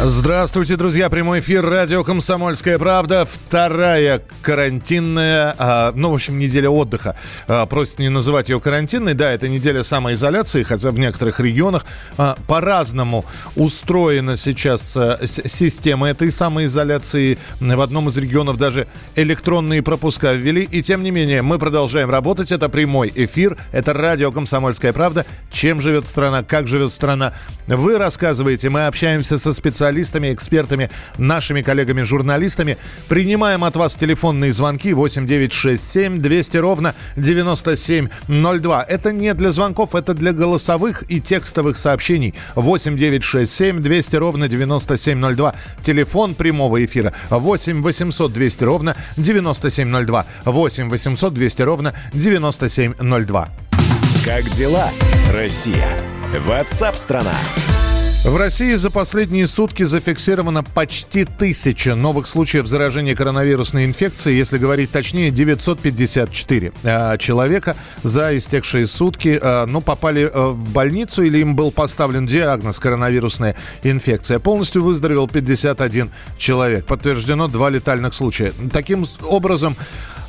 Здравствуйте, друзья. Прямой эфир радио «Комсомольская правда». Вторая карантинная, а, ну, в общем, неделя отдыха. А, не называть ее карантинной. Да, это неделя самоизоляции, хотя в некоторых регионах а, по-разному устроена сейчас а, система этой самоизоляции. В одном из регионов даже электронные пропуска ввели. И тем не менее, мы продолжаем работать. Это прямой эфир. Это радио «Комсомольская правда». Чем живет страна, как живет страна. Вы рассказываете, мы общаемся со специалистами специалистами, экспертами, нашими коллегами-журналистами. Принимаем от вас телефонные звонки 8967 200 ровно 9702. Это не для звонков, это для голосовых и текстовых сообщений. 8967 200 ровно 9702. Телефон прямого эфира 8 800 200 ровно 9702. 8 800 200 ровно 9702. Как дела, Россия? Ватсап-страна! В России за последние сутки зафиксировано почти тысяча новых случаев заражения коронавирусной инфекцией. Если говорить точнее, 954 а, человека за истекшие сутки а, ну, попали а, в больницу или им был поставлен диагноз коронавирусная инфекция. Полностью выздоровел 51 человек. Подтверждено два летальных случая. Таким образом,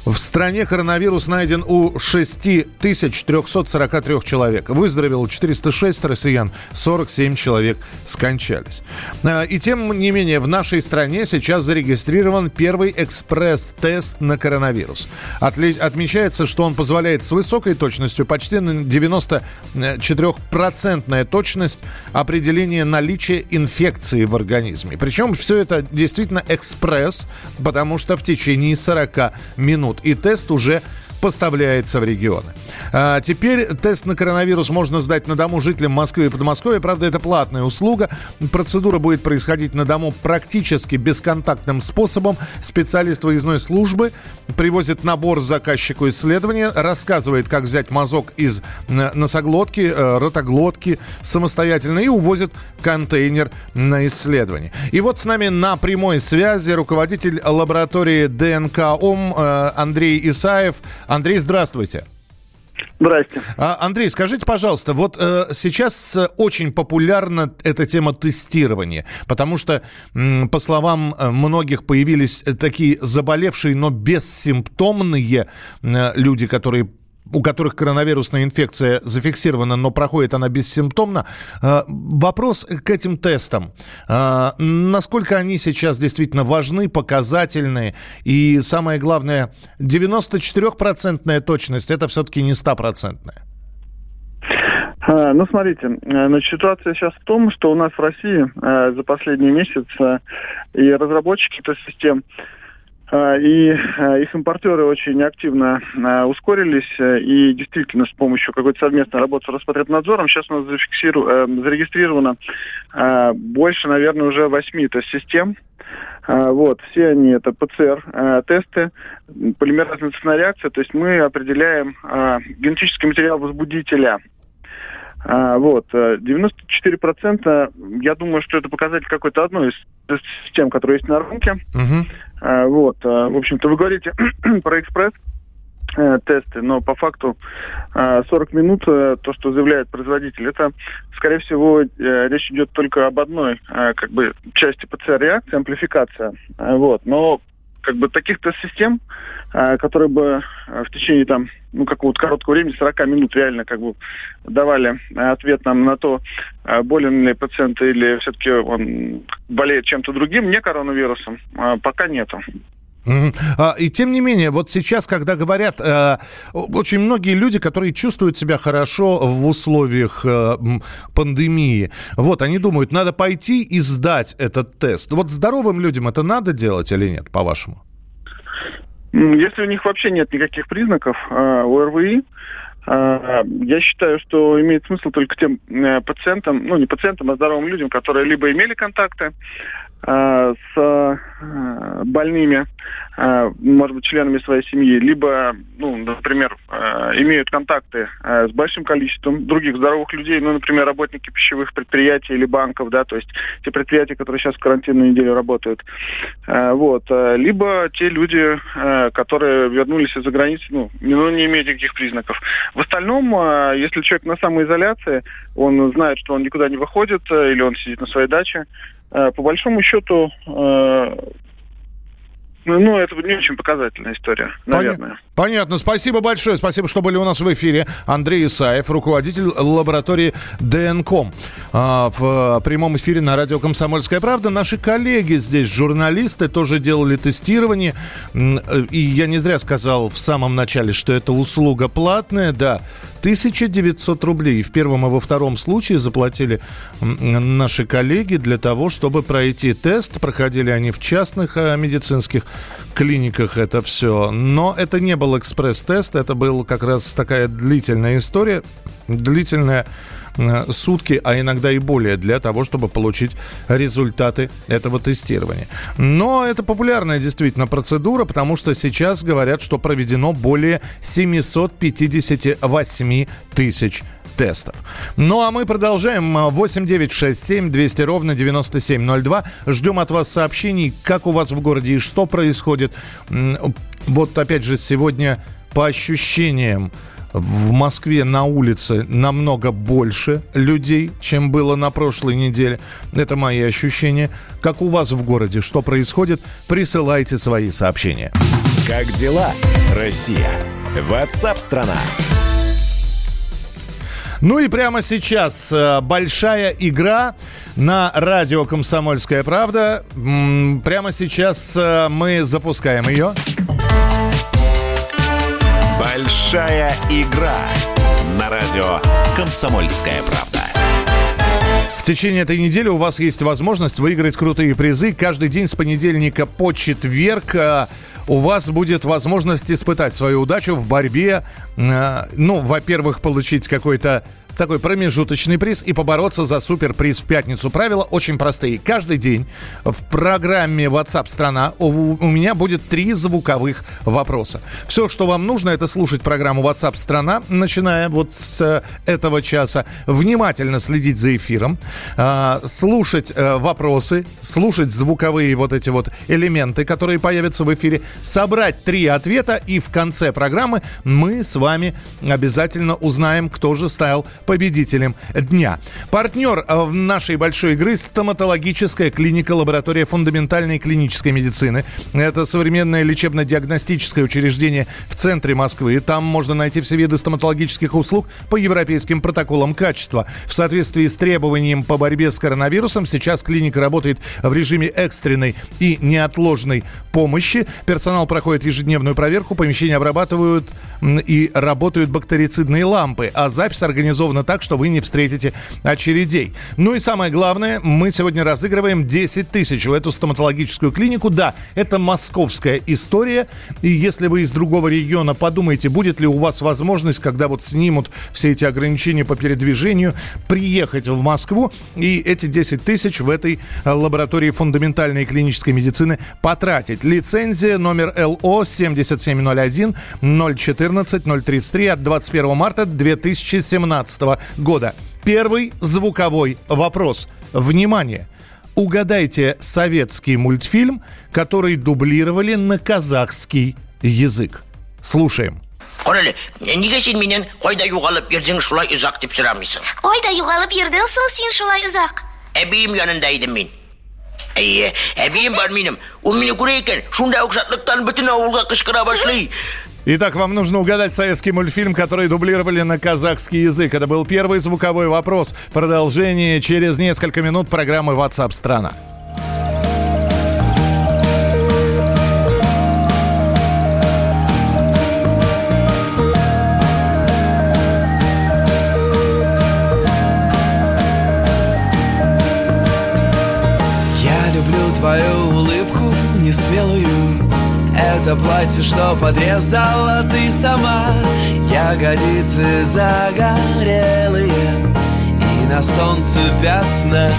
в стране коронавирус найден у 6343 человек. Выздоровело 406 россиян, 47 человек скончались. А, и тем не менее, в нашей стране сейчас зарегистрирован первый экспресс-тест на коронавирус. Отмечается, что он позволяет с высокой точностью, почти на 94% точность определения наличия инфекции в организме. Причем все это действительно экспресс, потому что в течение 40 минут минут, и тест уже поставляется в регионы. А теперь тест на коронавирус можно сдать на дому жителям Москвы и Подмосковья. Правда, это платная услуга. Процедура будет происходить на дому практически бесконтактным способом. Специалист выездной службы привозит набор заказчику исследования, рассказывает, как взять мазок из носоглотки, э, ротоглотки самостоятельно и увозит контейнер на исследование. И вот с нами на прямой связи руководитель лаборатории ДНК ОМ э, Андрей Исаев. Андрей, здравствуйте. Здрасте. А, Андрей, скажите, пожалуйста, вот э, сейчас э, очень популярна эта тема тестирования, потому что, э, по словам многих, появились такие заболевшие, но бессимптомные э, люди, которые у которых коронавирусная инфекция зафиксирована, но проходит она бессимптомно. А, вопрос к этим тестам. А, насколько они сейчас действительно важны, показательны? И самое главное, 94% точность – это все-таки не 100%. А, ну, смотрите, значит, ситуация сейчас в том, что у нас в России за последний месяц и разработчики тест-систем а, и а, их импортеры очень активно а, ускорились, и действительно с помощью какой-то совместной работы с Роспотребнадзором сейчас у нас. Э, зарегистрировано больше, наверное, уже восьми тест-систем. Вот, все они это ПЦР-тесты, полимеразная цепная реакция, то есть мы определяем генетический материал возбудителя а, вот, 94%, э, я думаю, что это показатель какой-то одной из систем, которые есть на рынке. А, вот, э, в общем-то, вы говорите про экспресс э, тесты, но по факту 40 минут, то, что заявляет производитель, это, скорее всего, речь идет только об одной как бы части ПЦР-реакции, амплификация. Вот. Но как бы таких тест-систем, а, которые бы а, в течение там, ну, какого-то короткого времени, 40 минут реально как бы давали ответ нам на то, а, болен ли пациент или все-таки он болеет чем-то другим, не коронавирусом, пока нету. И тем не менее, вот сейчас, когда говорят, э, очень многие люди, которые чувствуют себя хорошо в условиях э, пандемии, вот, они думают, надо пойти и сдать этот тест. Вот здоровым людям это надо делать или нет, по-вашему? Если у них вообще нет никаких признаков э, ОРВИ, э, я считаю, что имеет смысл только тем пациентам, ну не пациентам, а здоровым людям, которые либо имели контакты, с э, больными, э, может быть, членами своей семьи, либо, ну, например, э, имеют контакты с большим количеством других здоровых людей, ну, например, работники пищевых предприятий или банков, да, то есть те предприятия, которые сейчас в карантинную неделю работают. Вот. Либо те люди, которые вернулись из-за границы, ну, ну, не имеют никаких признаков. В остальном, если человек на самоизоляции, он знает, что он никуда не выходит, или он сидит на своей даче, Э, по большому счету, э, ну, это не очень показательная история, наверное. Понятно. Спасибо большое. Спасибо, что были у нас в эфире. Андрей Исаев, руководитель лаборатории ДНКом. А, в прямом эфире на радио «Комсомольская правда». Наши коллеги здесь, журналисты, тоже делали тестирование. И я не зря сказал в самом начале, что это услуга платная. Да, 1900 рублей. В первом и во втором случае заплатили наши коллеги для того, чтобы пройти тест. Проходили они в частных а, медицинских клиниках это все. Но это не был экспресс-тест, это был как раз такая длительная история. Длительная Э, сутки, а иногда и более, для того, чтобы получить результаты этого тестирования. Но это популярная действительно процедура, потому что сейчас говорят, что проведено более 758 тысяч тестов. Ну а мы продолжаем. 8 9 6 7 200 ровно 9702. Ждем от вас сообщений, как у вас в городе и что происходит. Вот опять же сегодня по ощущениям в Москве на улице намного больше людей, чем было на прошлой неделе. Это мои ощущения. Как у вас в городе, что происходит, присылайте свои сообщения. Как дела, Россия? Ватсап-страна! Ну и прямо сейчас э, большая игра на радио «Комсомольская правда». Прямо сейчас э, мы запускаем ее. Большая игра на радио «Комсомольская правда». В течение этой недели у вас есть возможность выиграть крутые призы. Каждый день с понедельника по четверг э, у вас будет возможность испытать свою удачу в борьбе. Э, ну, во-первых, получить какой-то такой промежуточный приз и побороться за суперприз в пятницу. Правила очень простые. Каждый день в программе WhatsApp страна у, меня будет три звуковых вопроса. Все, что вам нужно, это слушать программу WhatsApp страна, начиная вот с этого часа, внимательно следить за эфиром, э, слушать э, вопросы, слушать звуковые вот эти вот элементы, которые появятся в эфире, собрать три ответа и в конце программы мы с вами обязательно узнаем, кто же стал победителем дня. Партнер э, нашей большой игры – стоматологическая клиника лаборатория фундаментальной клинической медицины. Это современное лечебно-диагностическое учреждение в центре Москвы. Там можно найти все виды стоматологических услуг по европейским протоколам качества. В соответствии с требованием по борьбе с коронавирусом сейчас клиника работает в режиме экстренной и неотложной помощи. Персонал проходит ежедневную проверку, помещения обрабатывают и работают бактерицидные лампы, а запись организована сделано так, что вы не встретите очередей. Ну и самое главное, мы сегодня разыгрываем 10 тысяч в эту стоматологическую клинику. Да, это московская история. И если вы из другого региона подумаете, будет ли у вас возможность, когда вот снимут все эти ограничения по передвижению, приехать в Москву и эти 10 тысяч в этой э, лаборатории фундаментальной клинической медицины потратить. Лицензия номер ЛО 7701 014 033 от 21 марта 2017 года. Первый звуковой вопрос. Внимание! Угадайте советский мультфильм, который дублировали на казахский язык. Слушаем. Көрелі, неге сен менен қойда юғалып ердің шулай ұзақ деп сұрамайсың? Қойда юғалып ердің соң сен шулай ұзақ? Әбейім янында едім мен. Әйе, әбейім бар менің. Ол мені көре екен, шундай ұқсатлықтан бүтін ауылға қышқыра башлай. Итак, вам нужно угадать советский мультфильм, который дублировали на казахский язык. Это был первый звуковой вопрос. Продолжение через несколько минут программы WhatsApp страна. Я люблю твою улыбку несмелую это платье, что подрезала ты сама. Ягодицы загорелые И на солнце пятна.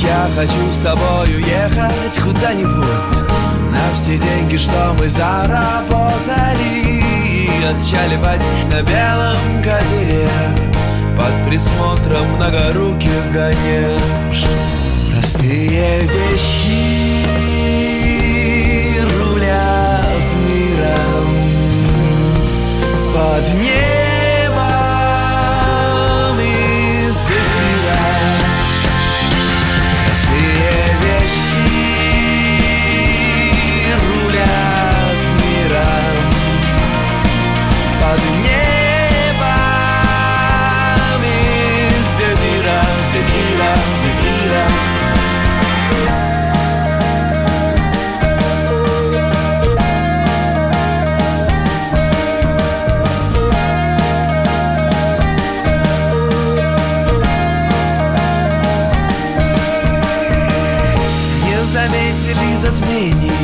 Я хочу с тобой уехать куда-нибудь. На все деньги, что мы заработали Отчаливать на белом катере. Под присмотром многоруких гонеж Простые вещи Под небом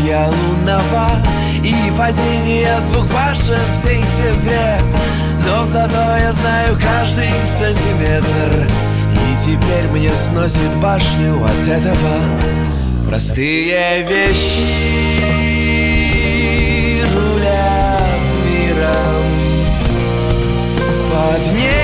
затмения лунного И падение двух башен в сентябре. Но зато я знаю каждый сантиметр И теперь мне сносит башню от этого. Простые вещи рулят миром. Под небом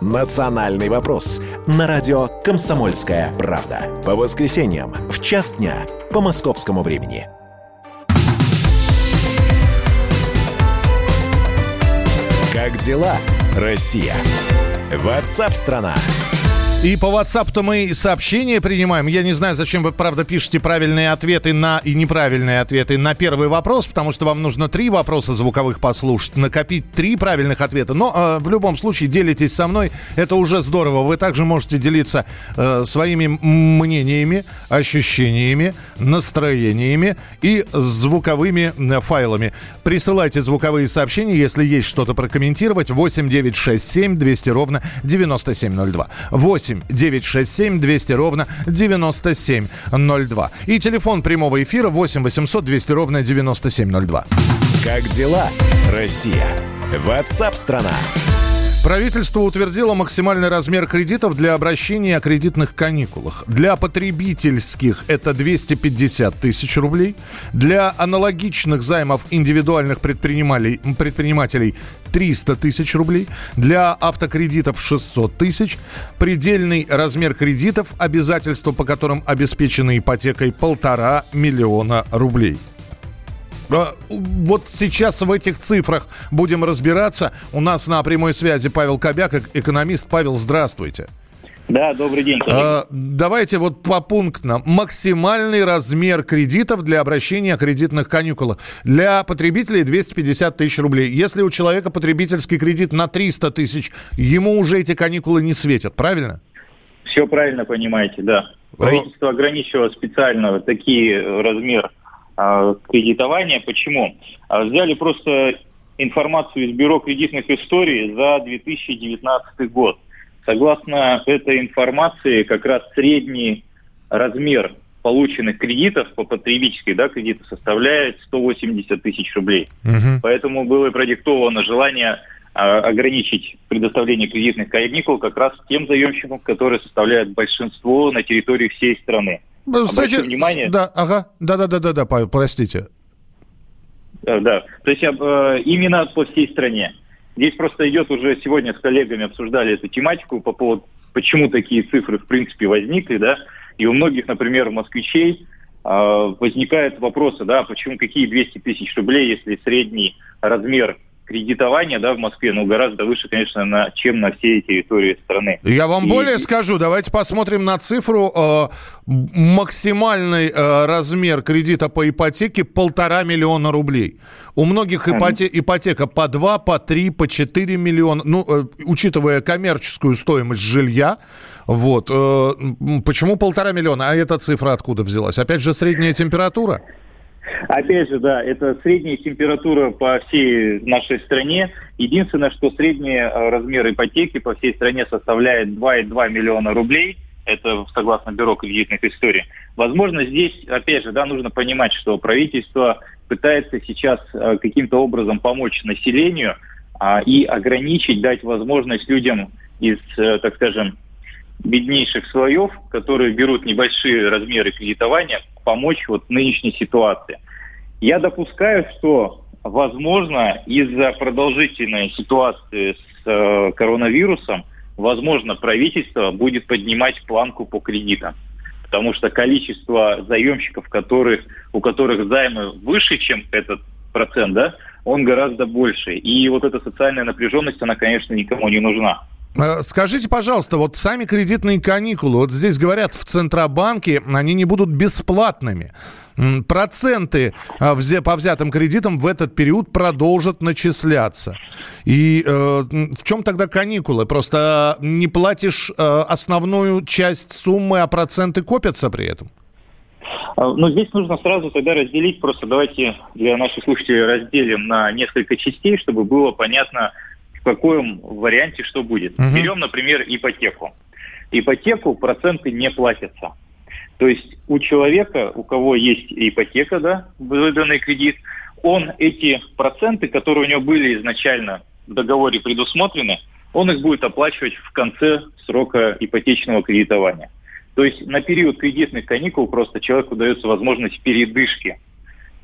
«Национальный вопрос» на радио «Комсомольская правда». По воскресеньям в час дня по московскому времени. Как дела, Россия? Ватсап-страна! страна и по WhatsApp-то мы сообщения принимаем. Я не знаю, зачем вы, правда, пишете правильные ответы на и неправильные ответы на первый вопрос, потому что вам нужно три вопроса звуковых послушать, накопить три правильных ответа. Но э, в любом случае делитесь со мной, это уже здорово. Вы также можете делиться э, своими мнениями, ощущениями, настроениями и звуковыми э, файлами. Присылайте звуковые сообщения, если есть что-то прокомментировать. 8 9 6 7 200 ровно 9702. 8 8 967 200 ровно 9702. И телефон прямого эфира 8 800 200 ровно 9702. Как дела, Россия? Ватсап-страна! Правительство утвердило максимальный размер кредитов для обращения о кредитных каникулах. Для потребительских это 250 тысяч рублей. Для аналогичных займов индивидуальных предпринимателей, предпринимателей 300 тысяч рублей. Для автокредитов 600 тысяч. Предельный размер кредитов, обязательства по которым обеспечены ипотекой полтора миллиона рублей. А, вот сейчас в этих цифрах будем разбираться. У нас на прямой связи Павел Кобяк, экономист. Павел, здравствуйте. Да, добрый день. А, давайте вот попунктно. Максимальный размер кредитов для обращения о кредитных каникулах. Для потребителей 250 тысяч рублей. Если у человека потребительский кредит на 300 тысяч, ему уже эти каникулы не светят, правильно? Все правильно понимаете, да. Правительство ограничило специально такие размер а, кредитования. Почему? А, взяли просто информацию из Бюро кредитных историй за 2019 год. Согласно этой информации, как раз средний размер полученных кредитов по потребительской да, кредиту составляет 180 тысяч рублей. Угу. Поэтому было продиктовано желание а, ограничить предоставление кредитных каникул как раз тем заемщикам, которые составляют большинство на территории всей страны. Кстати, внимание. Да, ага, да, да, да, да, да, Павел, простите. Да, да. То есть э, именно по всей стране. Здесь просто идет уже сегодня с коллегами обсуждали эту тематику по поводу, почему такие цифры в принципе возникли, да. И у многих, например, москвичей э, возникают вопросы, да, почему какие 200 тысяч рублей, если средний размер кредитования да, в Москве ну, гораздо выше, конечно, на, чем на всей территории страны. Я вам и... более скажу, давайте посмотрим на цифру. Э, максимальный э, размер кредита по ипотеке полтора миллиона рублей. У многих ипоте- ипотека по 2, по 3, по 4 миллиона. Ну, э, учитывая коммерческую стоимость жилья, вот. Э, почему полтора миллиона? А эта цифра откуда взялась? Опять же, средняя температура? Опять же, да, это средняя температура по всей нашей стране. Единственное, что средний э, размер ипотеки по всей стране составляет 2,2 миллиона рублей. Это согласно Бюро кредитных историй. Возможно, здесь, опять же, да, нужно понимать, что правительство пытается сейчас э, каким-то образом помочь населению а, и ограничить, дать возможность людям из, э, так скажем, беднейших слоев, которые берут небольшие размеры кредитования, помочь вот нынешней ситуации. Я допускаю, что, возможно, из-за продолжительной ситуации с э, коронавирусом, возможно, правительство будет поднимать планку по кредитам. Потому что количество заемщиков, которых, у которых займы выше, чем этот процент, да, он гораздо больше. И вот эта социальная напряженность, она, конечно, никому не нужна. Э, скажите, пожалуйста, вот сами кредитные каникулы, вот здесь говорят, в Центробанке они не будут бесплатными. Проценты а, по взятым кредитам в этот период продолжат начисляться. И э, в чем тогда каникулы? Просто не платишь э, основную часть суммы, а проценты копятся при этом? А, ну, здесь нужно сразу тогда разделить, просто давайте для наших слушателей разделим на несколько частей, чтобы было понятно, каком варианте что будет. Угу. Берем, например, ипотеку. Ипотеку проценты не платятся. То есть у человека, у кого есть ипотека, да, выданный кредит, он эти проценты, которые у него были изначально в договоре предусмотрены, он их будет оплачивать в конце срока ипотечного кредитования. То есть на период кредитных каникул просто человеку дается возможность передышки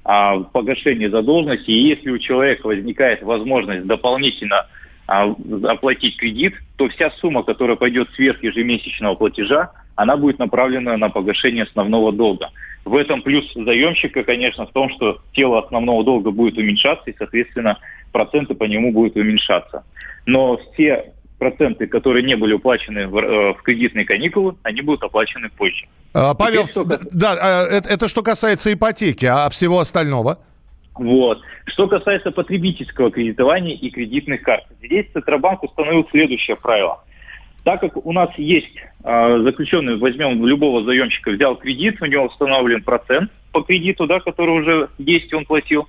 а, погашения задолженности. И если у человека возникает возможность дополнительно оплатить кредит, то вся сумма, которая пойдет сверх ежемесячного платежа, она будет направлена на погашение основного долга. В этом плюс заемщика, конечно, в том, что тело основного долга будет уменьшаться, и, соответственно, проценты по нему будут уменьшаться. Но все проценты, которые не были уплачены в, э, в кредитные каникулы, они будут оплачены позже. А, Павел, что... да, а, это, это что касается ипотеки, а всего остального? Вот. Что касается потребительского кредитования и кредитных карт, здесь Центробанк установил следующее правило. Так как у нас есть э, заключенный, возьмем любого заемщика, взял кредит, у него установлен процент по кредиту, да, который уже есть, он платил.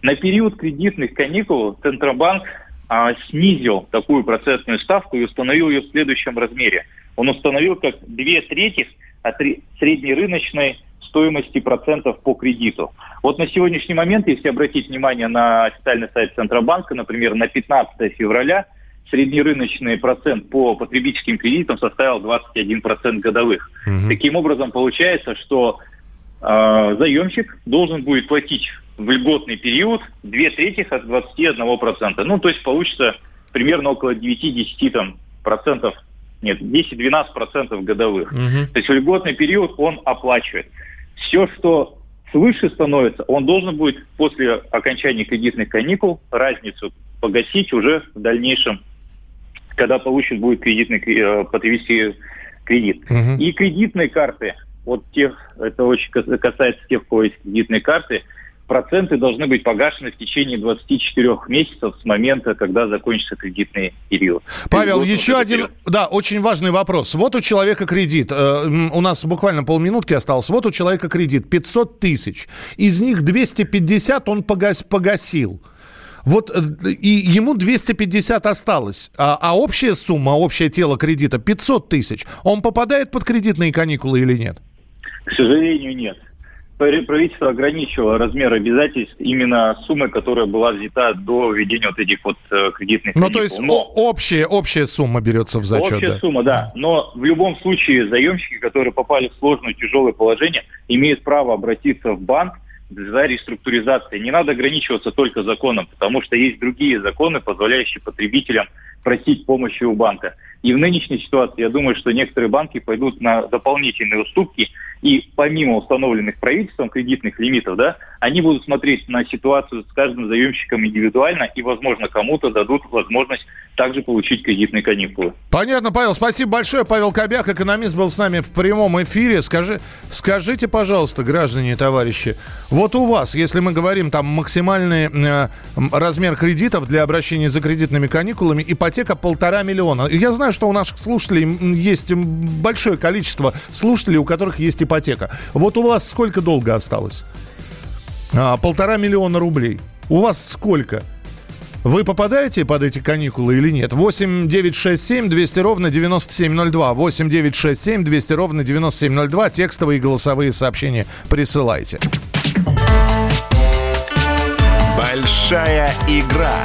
На период кредитных каникул Центробанк э, снизил такую процентную ставку и установил ее в следующем размере. Он установил как две трети от среднерыночной стоимости процентов по кредиту. Вот на сегодняшний момент, если обратить внимание на официальный сайт Центробанка, например, на 15 февраля – среднерыночный процент по потребительским кредитам составил 21% годовых. Угу. Таким образом, получается, что э, заемщик должен будет платить в льготный период 2 трети от 21%. Ну, то есть получится примерно около 9-10 там, процентов, нет, 10-12 процентов годовых. Угу. То есть в льготный период он оплачивает. Все, что свыше становится, он должен будет после окончания кредитных каникул разницу погасить уже в дальнейшем когда получит будет кредитный э, потребительский кредит. Угу. И кредитные карты, вот тех, это очень касается тех, у кого есть кредитные карты, проценты должны быть погашены в течение 24 месяцев с момента, когда закончится кредитный период. Павел, еще вот один, да, очень важный вопрос. Вот у человека кредит, э, у нас буквально полминутки осталось, вот у человека кредит 500 тысяч, из них 250 он погас, погасил. Вот э, и ему 250 осталось, а, а общая сумма, общее тело кредита 500 тысяч. Он попадает под кредитные каникулы или нет? К сожалению, нет. Правительство ограничивало размер обязательств именно суммы, которая была взята до введения вот этих вот э, кредитных Ну, то есть Но... общая, общая сумма берется в зачет, Общая да? сумма, да. Но в любом случае заемщики, которые попали в сложное, тяжелое положение, имеют право обратиться в банк за реструктуризацией. Не надо ограничиваться только законом, потому что есть другие законы, позволяющие потребителям просить помощи у банка. И в нынешней ситуации, я думаю, что некоторые банки пойдут на дополнительные уступки, и помимо установленных правительством кредитных лимитов, да, они будут смотреть на ситуацию с каждым заемщиком индивидуально и, возможно, кому-то дадут возможность также получить кредитные каникулы. Понятно, Павел, спасибо большое. Павел Кобяк, экономист, был с нами в прямом эфире. Скажи, скажите, пожалуйста, граждане и товарищи, вот у вас, если мы говорим там максимальный э, размер кредитов для обращения за кредитными каникулами, ипотека полтора миллиона. Я знаю, что у наших слушателей есть большое количество слушателей, у которых есть ипотека. Вот у вас сколько долго осталось? А, полтора миллиона рублей. У вас сколько? Вы попадаете под эти каникулы или нет? 8 9 6 7 200 ровно 9702. 8 9 6 7 200 ровно 9702. Текстовые и голосовые сообщения присылайте. Большая игра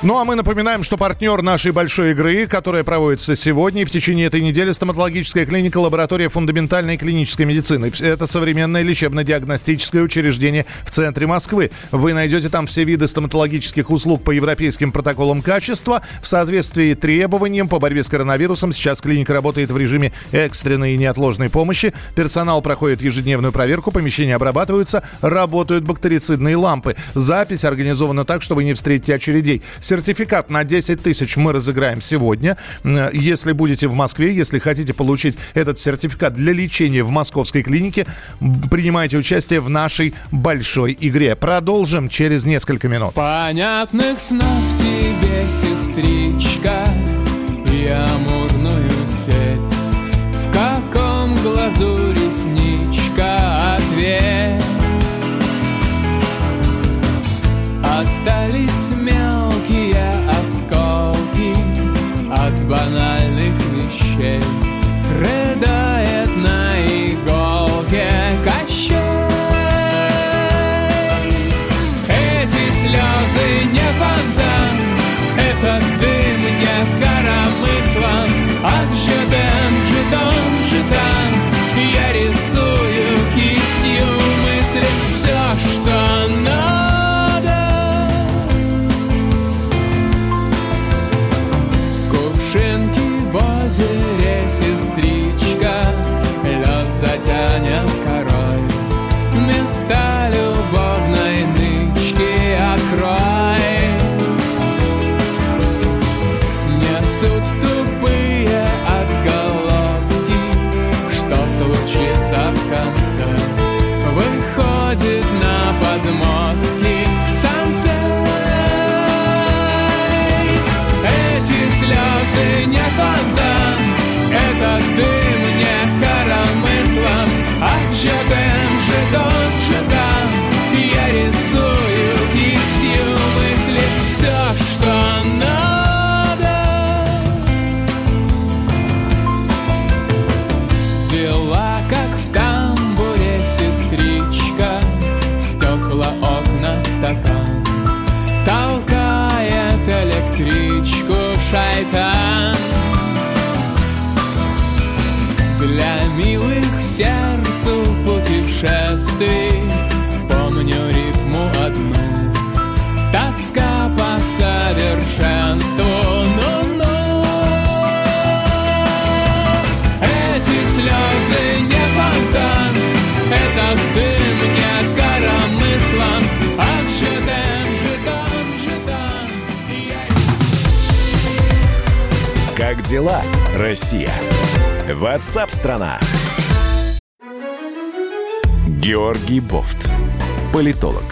Ну а мы напоминаем, что партнер нашей большой игры, которая проводится сегодня и в течение этой недели, стоматологическая клиника «Лаборатория фундаментальной клинической медицины». Это современное лечебно-диагностическое учреждение в центре Москвы. Вы найдете там все виды стоматологических услуг по европейским протоколам качества. В соответствии требованиям по борьбе с коронавирусом сейчас клиника работает в режиме экстренной и неотложной помощи. Персонал проходит ежедневную проверку, помещения обрабатываются, работают бактерицидные лампы. Запись организована так, что вы не встретите очередей. Сертификат на 10 тысяч мы разыграем сегодня. Если будете в Москве, если хотите получить этот сертификат для лечения в московской клинике, принимайте участие в нашей большой игре. Продолжим через несколько минут. Понятных снов тебе, сестричка, и амурную enseñar. Дела, Россия? Ватсап-страна! Георгий Бофт. Политолог,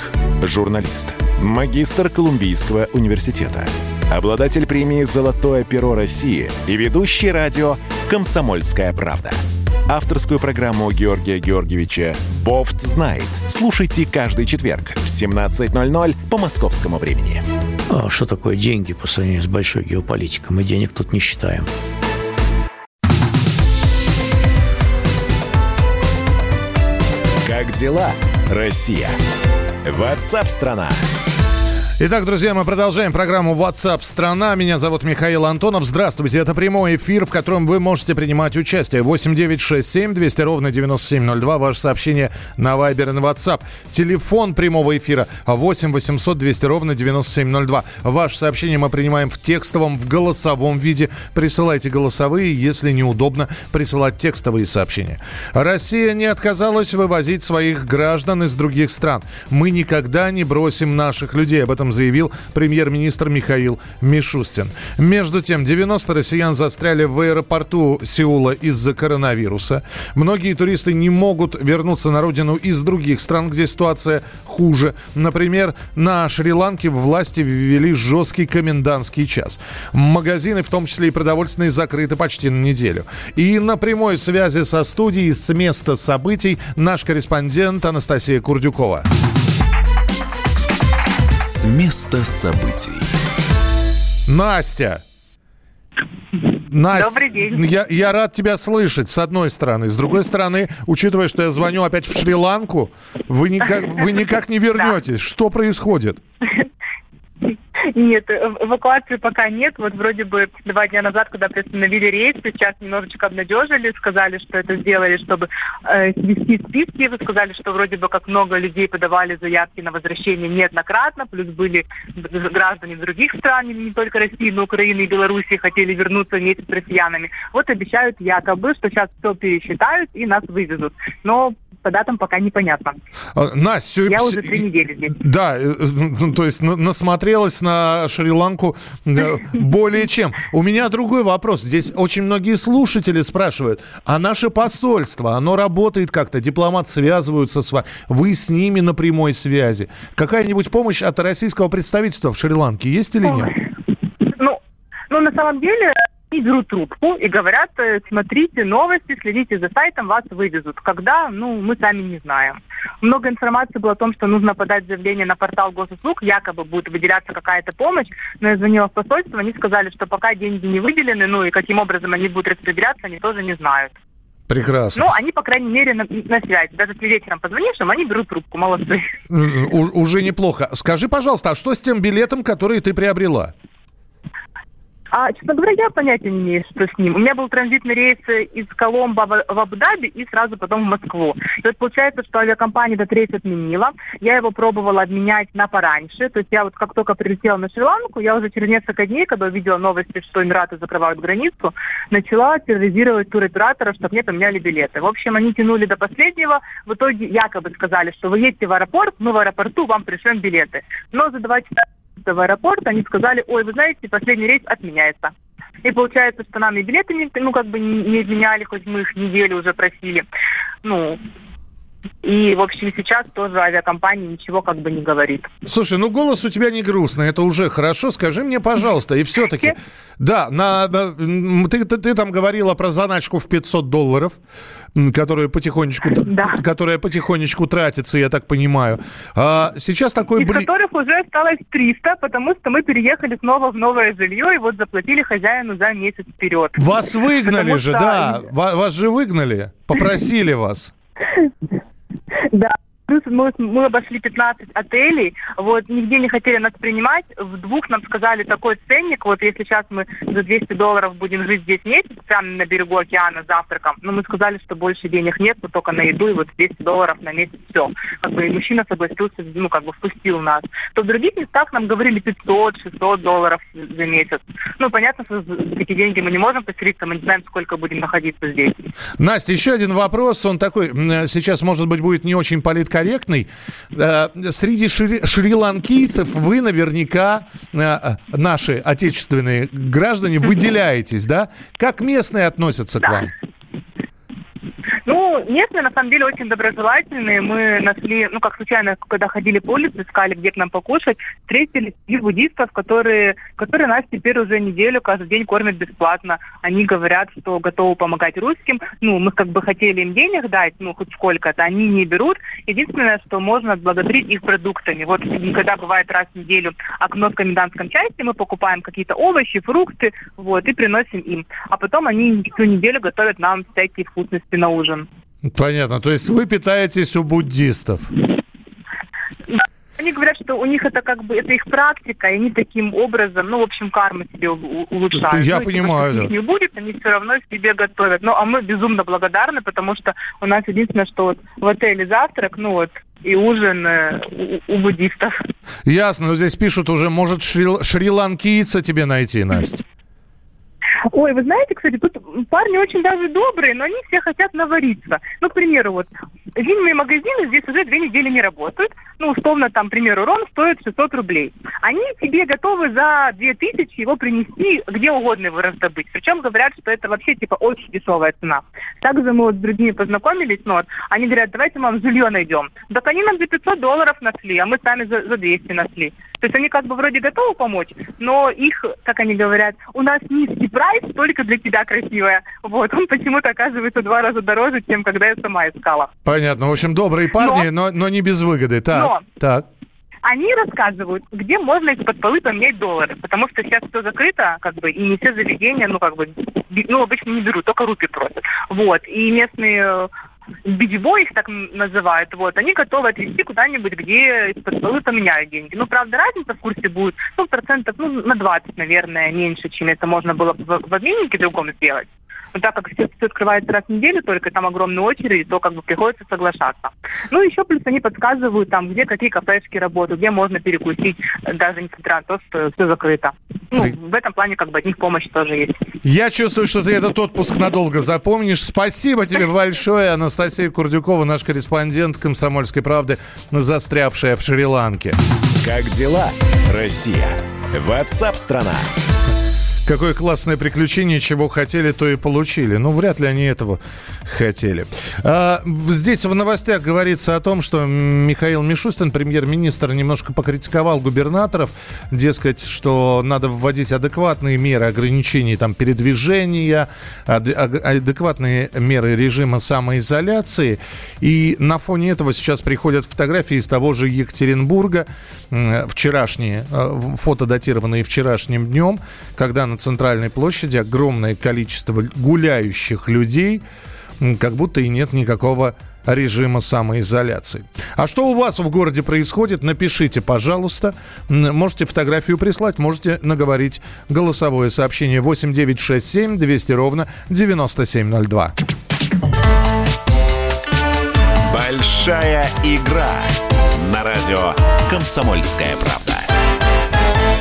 журналист, магистр Колумбийского университета, обладатель премии «Золотое перо России» и ведущий радио «Комсомольская правда». Авторскую программу Георгия Георгиевича «Бофт знает». Слушайте каждый четверг в 17.00 по московскому времени. А что такое деньги по сравнению с большой геополитикой? Мы денег тут не считаем. Как дела, Россия? Ватсап-страна! Итак, друзья, мы продолжаем программу WhatsApp страна. Меня зовут Михаил Антонов. Здравствуйте. Это прямой эфир, в котором вы можете принимать участие. 8967 200 ровно 9702. Ваше сообщение на Viber и на WhatsApp. Телефон прямого эфира 8 800 200 ровно 9702. Ваше сообщение мы принимаем в текстовом, в голосовом виде. Присылайте голосовые, если неудобно присылать текстовые сообщения. Россия не отказалась вывозить своих граждан из других стран. Мы никогда не бросим наших людей. Об этом заявил премьер-министр Михаил Мишустин. Между тем, 90 россиян застряли в аэропорту Сеула из-за коронавируса. Многие туристы не могут вернуться на родину из других стран, где ситуация хуже. Например, на Шри-Ланке власти ввели жесткий комендантский час. Магазины, в том числе и продовольственные, закрыты почти на неделю. И на прямой связи со студией с места событий наш корреспондент Анастасия Курдюкова места событий. Настя! Настя, Добрый день. Я, я рад тебя слышать, с одной стороны. С другой стороны, учитывая, что я звоню опять в Шри-Ланку, вы никак, вы никак не вернетесь. Что происходит? Нет, эвакуации пока нет. Вот вроде бы два дня назад, когда приостановили рейс, сейчас немножечко обнадежили, сказали, что это сделали, чтобы э, свести списки. Вы сказали, что вроде бы как много людей подавали заявки на возвращение неоднократно, плюс были граждане других стран, не только России, но Украины и Белоруссии, хотели вернуться вместе с россиянами. Вот обещают якобы, что сейчас все пересчитают и нас вывезут. Но по датам пока непонятно. А, Настя, Я уже три недели здесь. Да, э, ну, то есть насмотрелась на Шри-Ланку более чем. У меня другой вопрос. Здесь очень многие слушатели спрашивают, а наше посольство, оно работает как-то, дипломат связываются с вами, вы с ними на прямой связи. Какая-нибудь помощь от российского представительства в Шри-Ланке есть или нет? Ну, ну, на самом деле, они берут трубку и говорят, э, смотрите новости, следите за сайтом, вас вывезут. Когда, ну, мы сами не знаем. Много информации было о том, что нужно подать заявление на портал госуслуг, якобы будет выделяться какая-то помощь, но я звонила в посольство, они сказали, что пока деньги не выделены, ну и каким образом они будут распределяться, они тоже не знают. Прекрасно. Ну, они, по крайней мере, на, на связи. Даже если вечером позвонишь им, они берут трубку. Молодцы. У- уже неплохо. Скажи, пожалуйста, а что с тем билетом, который ты приобрела? А, честно говоря, я понятия не имею, что с ним. У меня был транзитный рейс из Коломбо в, Абу-Даби и сразу потом в Москву. И вот получается, что авиакомпания этот рейс отменила. Я его пробовала обменять на пораньше. То есть я вот как только прилетела на Шри-Ланку, я уже через несколько дней, когда увидела новости, что Эмираты закрывают границу, начала терроризировать туроператора, чтобы мне поменяли билеты. В общем, они тянули до последнего. В итоге якобы сказали, что вы едете в аэропорт, мы в аэропорту вам пришлем билеты. Но за два часа в аэропорт, они сказали, ой, вы знаете, последний рейс отменяется. И получается, что нам и билеты не, ну, как бы не, отменяли, хоть мы их неделю уже просили. Ну, и, в общем, сейчас тоже авиакомпания ничего как бы не говорит. Слушай, ну голос у тебя не грустный, это уже хорошо. Скажи мне, пожалуйста, и все-таки, да, на, на- ты, ты, ты там говорила про заначку в 500 долларов, которая потихонечку, которая потихонечку тратится, я так понимаю. А сейчас такой... Из бли- которых уже осталось 300, потому что мы переехали снова в новое жилье и вот заплатили хозяину за месяц вперед. Вас выгнали Потому же, что- да. Ва- Вас же выгнали, попросили вас. Да. Плюс мы, мы обошли 15 отелей, вот, нигде не хотели нас принимать, в двух нам сказали такой ценник, вот, если сейчас мы за 200 долларов будем жить здесь месяц, прямо на берегу океана завтраком, но мы сказали, что больше денег нет, вот только на еду, и вот 200 долларов на месяц, все. Как бы и мужчина согласился, ну, как бы впустил нас. То в других местах нам говорили 500, 600 долларов за месяц. Ну, понятно, что за такие деньги мы не можем поселиться, мы не знаем, сколько будем находиться здесь. Настя, еще один вопрос, он такой, сейчас, может быть, будет не очень политкорректный. Э, Среди шри- шри-ланкийцев вы наверняка, э, наши отечественные граждане, выделяетесь, да? Как местные относятся к вам? Ну, местные, на самом деле, очень доброжелательные. Мы нашли, ну, как случайно, когда ходили по улице, искали, где к нам покушать, встретили и буддистов, которые, которые нас теперь уже неделю каждый день кормят бесплатно. Они говорят, что готовы помогать русским. Ну, мы как бы хотели им денег дать, ну, хоть сколько-то, они не берут. Единственное, что можно отблагодарить их продуктами. Вот когда бывает раз в неделю окно в комендантском части, мы покупаем какие-то овощи, фрукты, вот, и приносим им. А потом они всю неделю готовят нам всякие вкусности на ужин. Понятно, то есть вы питаетесь у буддистов. Они говорят, что у них это как бы, это их практика, и они таким образом, ну, в общем, карму себе улучшают. Я Ну, типа, понимаю, что да. не будет, они все равно себе готовят. Ну, а мы безумно благодарны, потому что у нас единственное, что вот в отеле завтрак, ну вот, и ужин э, у, у буддистов. Ясно, но здесь пишут уже, может, шри- шри-ланкийца тебе найти, Настя. Ой, вы знаете, кстати, тут парни очень даже добрые, но они все хотят навариться. Ну, к примеру, вот винные магазины здесь уже две недели не работают. Ну, условно, там, к примеру, ром стоит 600 рублей. Они тебе готовы за 2000 его принести где угодно его раздобыть. Причем говорят, что это вообще, типа, очень дешевая цена. Также мы вот с другими познакомились, ну, вот, они говорят, давайте мы вам жилье найдем. Так они нам за 500 долларов нашли, а мы сами за, за 200 нашли. То есть они как бы вроде готовы помочь, но их, как они говорят, у нас низкий прайс только для тебя красивая. Вот, он почему-то оказывается два раза дороже, чем когда я сама искала. Понятно. В общем, добрые парни, но, но не без выгоды. Так, Но. так. Они рассказывают, где можно из-под полы поменять доллары, потому что сейчас все закрыто, как бы, и не все заведения, ну, как бы, ну, обычно не берут, только рупи просят. Вот, и местные э, битибой их так называют, вот, они готовы отвезти куда-нибудь, где из-под полы поменяют деньги. Ну, правда, разница в курсе будет, ну, процентов, ну, на 20, наверное, меньше, чем это можно было бы в, в обменнике другом сделать. Но так как все, все открывается раз в неделю, только там огромные очереди, то как бы приходится соглашаться. Ну, еще плюс они подсказывают там, где какие кафешки работают, где можно перекусить, э, даже несмотря на то, что все закрыто. Ну, в этом плане как бы от них помощь тоже есть. Я чувствую, что ты этот отпуск надолго запомнишь. Спасибо тебе большое, Анастасия Курдюкова, наш корреспондент «Комсомольской правды», застрявшая в Шри-Ланке. Как дела, Россия? Ватсап-страна! Какое классное приключение, чего хотели, то и получили. Ну, вряд ли они этого хотели. А, здесь в новостях говорится о том, что Михаил Мишустин, премьер-министр, немножко покритиковал губернаторов, дескать, что надо вводить адекватные меры ограничений там, передвижения, адекватные меры режима самоизоляции. И на фоне этого сейчас приходят фотографии из того же Екатеринбурга, вчерашние, э, фото датированные вчерашним днем, когда на центральной площади огромное количество гуляющих людей, как будто и нет никакого режима самоизоляции. А что у вас в городе происходит, напишите, пожалуйста. Можете фотографию прислать, можете наговорить голосовое сообщение 8967 200 ровно 9702. Большая игра на радио «Комсомольская правда».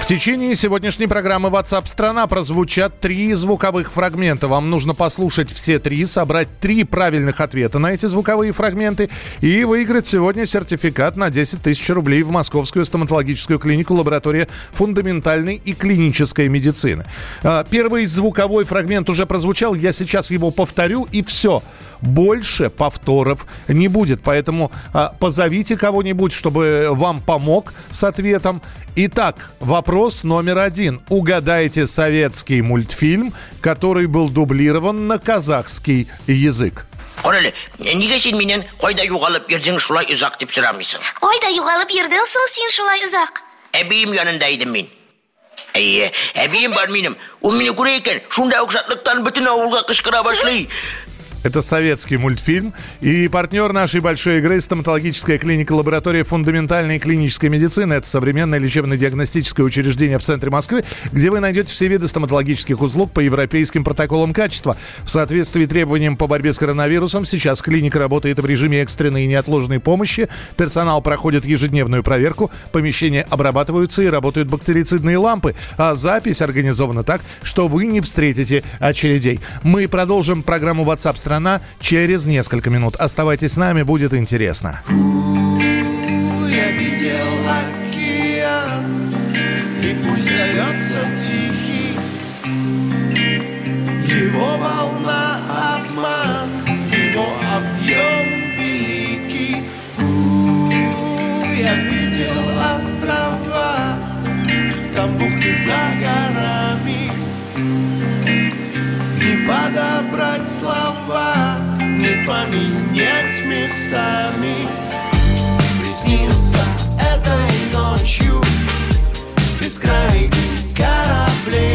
В течение сегодняшней программы WhatsApp страна прозвучат три звуковых фрагмента. Вам нужно послушать все три, собрать три правильных ответа на эти звуковые фрагменты и выиграть сегодня сертификат на 10 тысяч рублей в Московскую стоматологическую клинику лаборатория фундаментальной и клинической медицины. А, Первый звуковой фрагмент уже прозвучал, я сейчас его повторю и все Больше повторов не будет, поэтому а, позовите кого-нибудь, чтобы вам помог с ответом. Итак, вопрос номер один. Угадайте советский мультфильм, который был дублирован на казахский язык. Қарайлы, неге сен менен қойда юғалып ертең шулай ұзақ деп сұрамайсың Қойда юғалып ердің соң сен шулай ұзақ. әбиім янында едім мен әйе әбиім бар менің ол мені көре екен шундай ұқсатлықтан бүтін ауылға қышқыра башлай Это советский мультфильм. И партнер нашей большой игры – стоматологическая клиника лаборатория фундаментальной клинической медицины. Это современное лечебно-диагностическое учреждение в центре Москвы, где вы найдете все виды стоматологических услуг по европейским протоколам качества. В соответствии требованиям по борьбе с коронавирусом сейчас клиника работает в режиме экстренной и неотложной помощи. Персонал проходит ежедневную проверку, помещения обрабатываются и работают бактерицидные лампы. А запись организована так, что вы не встретите очередей. Мы продолжим программу WhatsApp страна через несколько минут. Оставайтесь с нами, будет интересно. Зовется тихий, его волна обман, слова, не поменять местами. Приснился этой ночью Бескрайний кораблей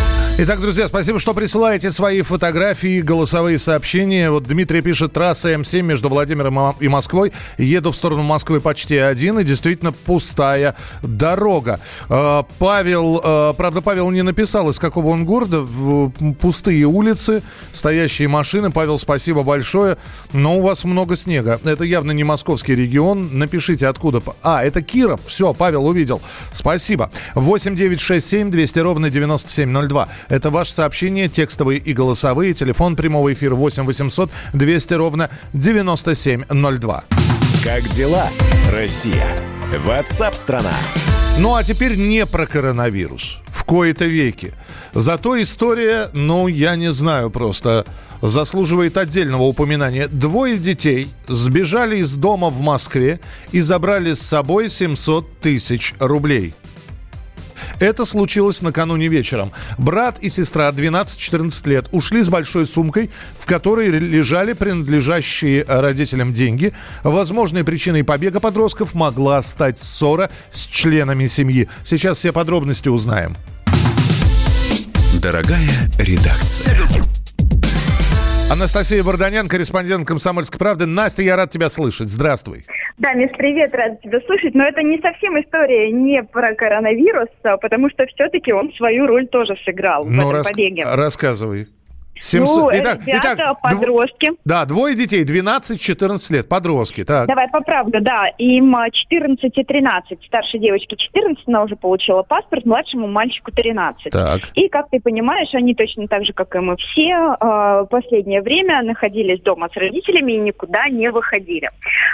Итак, друзья, спасибо, что присылаете свои фотографии, голосовые сообщения. Вот Дмитрий пишет, трасса М7 между Владимиром и Москвой. Еду в сторону Москвы почти один, и действительно пустая дорога. Э, Павел, э, правда, Павел не написал, из какого он города. Пустые улицы, стоящие машины. Павел, спасибо большое. Но у вас много снега. Это явно не московский регион. Напишите, откуда. А, это Киров. Все, Павел увидел. Спасибо. 8 9 6 7 200 ровно 9702. Это ваше сообщение, текстовые и голосовые. Телефон прямого эфира 8 800 200 ровно 9702. Как дела, Россия? Ватсап-страна! Ну а теперь не про коронавирус. В кои-то веки. Зато история, ну, я не знаю просто, заслуживает отдельного упоминания. Двое детей сбежали из дома в Москве и забрали с собой 700 тысяч рублей. Это случилось накануне вечером. Брат и сестра 12-14 лет ушли с большой сумкой, в которой лежали принадлежащие родителям деньги. Возможной причиной побега подростков могла стать ссора с членами семьи. Сейчас все подробности узнаем. Дорогая редакция. Анастасия Барданян, корреспондент «Комсомольской правды». Настя, я рад тебя слышать. Здравствуй. Да, Миш, привет, рад тебя слышать. Но это не совсем история не про коронавирус, а потому что все-таки он свою роль тоже сыграл ну, в этом рас- побеге. Рассказывай. 700... Ну, итак, ребята, итак, подростки. Дв... Да, двое детей, 12-14 лет, подростки. Так. Давай поправлю, да. Им 14 и 13. Старшей девочке 14, она уже получила паспорт, младшему мальчику 13. Так. И, как ты понимаешь, они точно так же, как и мы все, э, последнее время находились дома с родителями и никуда не выходили.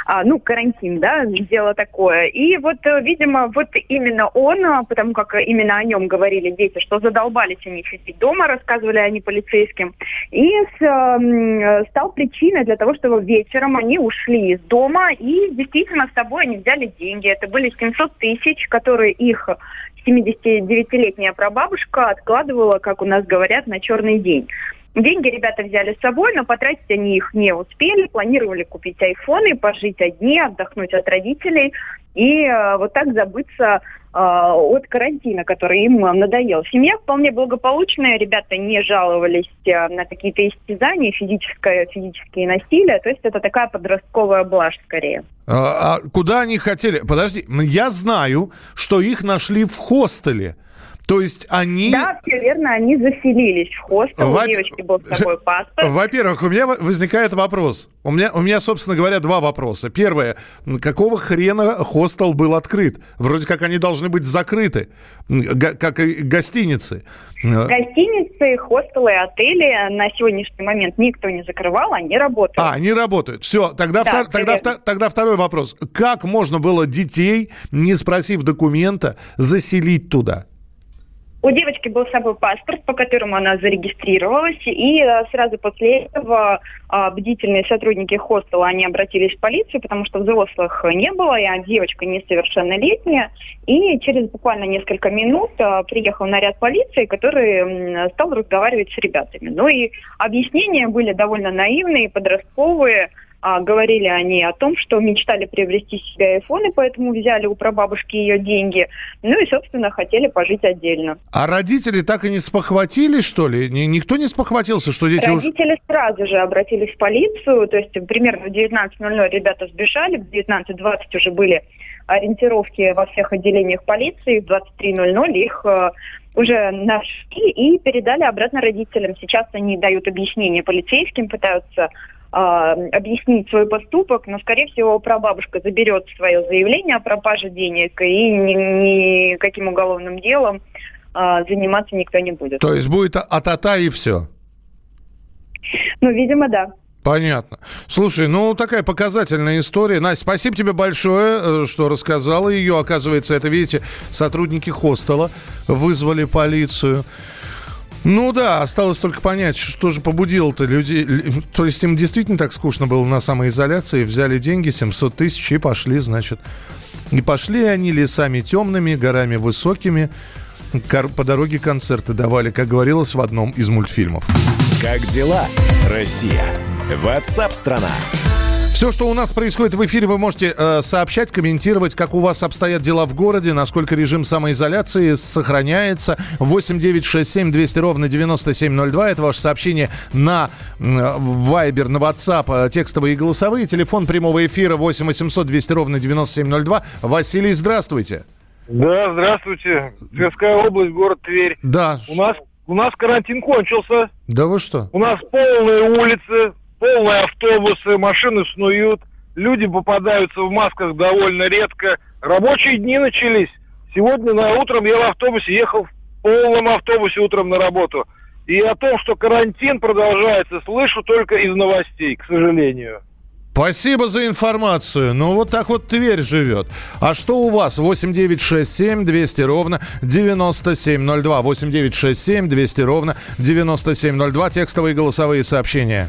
А, ну, карантин, да, дело такое. И вот, э, видимо, вот именно он, а, потому как именно о нем говорили дети, что задолбались они сидеть дома, рассказывали они полицейским, и с, э, стал причиной для того, чтобы вечером они ушли из дома и действительно с собой они взяли деньги. Это были 700 тысяч, которые их 79-летняя прабабушка откладывала, как у нас говорят, на черный день. Деньги ребята взяли с собой, но потратить они их не успели. Планировали купить айфоны, пожить одни, отдохнуть от родителей и э, вот так забыться а, от карантина, который им надоел. Семья вполне благополучная, ребята не жаловались на какие-то истязания, физическое, физические насилия, то есть это такая подростковая блажь скорее. А, а куда они хотели? Подожди, я знаю, что их нашли в хостеле. То есть они... Да, все верно, они заселились в хостел, Во... у девочки был с собой паспорт. Во-первых, у меня возникает вопрос. У меня, у меня, собственно говоря, два вопроса. Первое, какого хрена хостел был открыт? Вроде как они должны быть закрыты, как и гостиницы. Гостиницы, хостелы, отели на сегодняшний момент никто не закрывал, они работают. А, они работают. Все, тогда, да, втор... тогда, втор... тогда второй вопрос. Как можно было детей, не спросив документа, заселить туда? У девочки был с собой паспорт, по которому она зарегистрировалась, и э, сразу после этого э, бдительные сотрудники хостела, они обратились в полицию, потому что взрослых не было, и девочка несовершеннолетняя, и через буквально несколько минут э, приехал наряд полиции, который стал разговаривать с ребятами. Ну и объяснения были довольно наивные, подростковые, а, говорили они о том, что мечтали приобрести себе айфоны, поэтому взяли у прабабушки ее деньги. Ну и, собственно, хотели пожить отдельно. А родители так и не спохватились, что ли? Никто не спохватился, что дети Родители уж... сразу же обратились в полицию, то есть примерно в 19.00 ребята сбежали, в 19.20 уже были ориентировки во всех отделениях полиции, в 23.00 их э, уже нашли и передали обратно родителям. Сейчас они дают объяснение полицейским, пытаются а, объяснить свой поступок, но, скорее всего, прабабушка заберет свое заявление о пропаже денег и ни, никаким уголовным делом а, заниматься никто не будет. То есть будет а-та-та и все? Ну, видимо, да. Понятно. Слушай, ну такая показательная история. Настя, спасибо тебе большое, э, что рассказала ее. Оказывается, это, видите, сотрудники хостела вызвали полицию. Ну да, осталось только понять, что же побудило-то людей. То есть им действительно так скучно было на самоизоляции, взяли деньги, 700 тысяч и пошли, значит. И пошли они лесами темными, горами высокими. По дороге концерты давали, как говорилось в одном из мультфильмов. Как дела, Россия? Ватсап-страна! Все, что у нас происходит в эфире, вы можете э, сообщать, комментировать, как у вас обстоят дела в городе, насколько режим самоизоляции сохраняется. 8 9 6 7 200 ровно 9702. Это ваше сообщение на э, Viber, на WhatsApp, э, текстовые и голосовые. Телефон прямого эфира 8 800 200 ровно 9702. Василий, здравствуйте. Да, здравствуйте. Тверская область, город Тверь. Да. У нас, у нас карантин кончился. Да вы что? У нас полные улицы, полные автобусы, машины снуют, люди попадаются в масках довольно редко. Рабочие дни начались. Сегодня на утром я в автобусе ехал в полном автобусе утром на работу. И о том, что карантин продолжается, слышу только из новостей, к сожалению. Спасибо за информацию. Ну, вот так вот Тверь живет. А что у вас? 8967 200 ровно 9702. 8967 200 ровно 9702. Текстовые голосовые сообщения.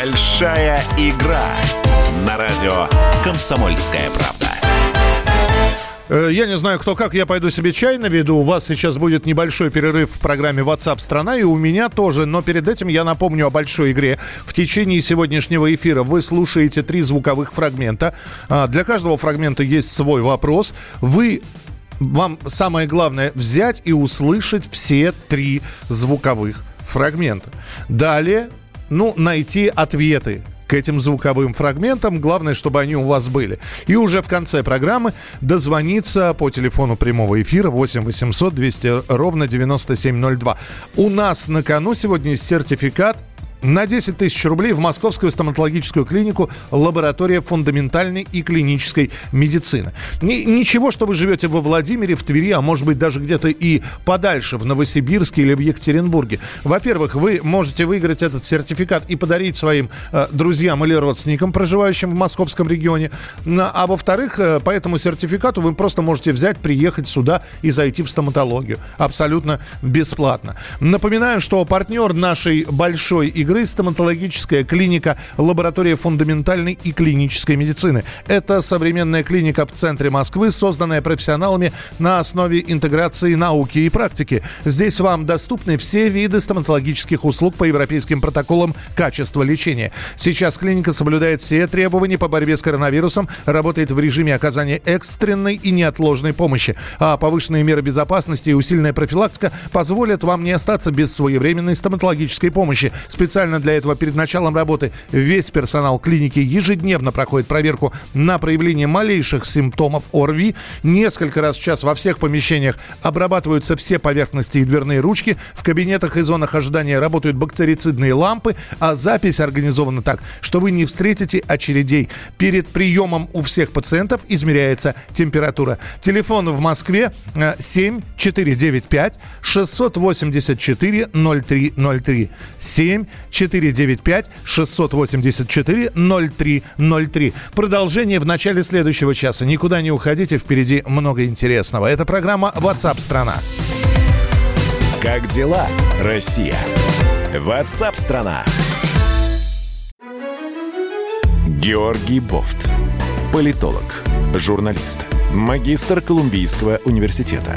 Большая игра на радио «Комсомольская правда». Э, я не знаю, кто как, я пойду себе чай наведу. У вас сейчас будет небольшой перерыв в программе WhatsApp страна, и у меня тоже. Но перед этим я напомню о большой игре. В течение сегодняшнего эфира вы слушаете три звуковых фрагмента. А, для каждого фрагмента есть свой вопрос. Вы вам самое главное взять и услышать все три звуковых фрагмента. Далее, ну, найти ответы к этим звуковым фрагментам. Главное, чтобы они у вас были. И уже в конце программы дозвониться по телефону прямого эфира 8 800 200 ровно 9702. У нас на кону сегодня сертификат на 10 тысяч рублей в Московскую стоматологическую клинику «Лаборатория фундаментальной и клинической медицины». Ни, ничего, что вы живете во Владимире, в Твери, а может быть даже где-то и подальше, в Новосибирске или в Екатеринбурге. Во-первых, вы можете выиграть этот сертификат и подарить своим э, друзьям или родственникам, проживающим в московском регионе. А во-вторых, э, по этому сертификату вы просто можете взять, приехать сюда и зайти в стоматологию. Абсолютно бесплатно. Напоминаю, что партнер нашей большой игры игры стоматологическая клиника лаборатория фундаментальной и клинической медицины. Это современная клиника в центре Москвы, созданная профессионалами на основе интеграции науки и практики. Здесь вам доступны все виды стоматологических услуг по европейским протоколам качества лечения. Сейчас клиника соблюдает все требования по борьбе с коронавирусом, работает в режиме оказания экстренной и неотложной помощи. А повышенные меры безопасности и усиленная профилактика позволят вам не остаться без своевременной стоматологической помощи. Специально Специально для этого перед началом работы весь персонал клиники ежедневно проходит проверку на проявление малейших симптомов ОРВИ. Несколько раз в час во всех помещениях обрабатываются все поверхности и дверные ручки. В кабинетах и зонах ожидания работают бактерицидные лампы, а запись организована так, что вы не встретите очередей. Перед приемом у всех пациентов измеряется температура. Телефон в Москве 7 495 684 0303 7 495 684 0303. Продолжение в начале следующего часа. Никуда не уходите, впереди много интересного. Это программа WhatsApp страна. Как дела, Россия? WhatsApp страна. Георгий Бофт. Политолог, журналист, магистр Колумбийского университета,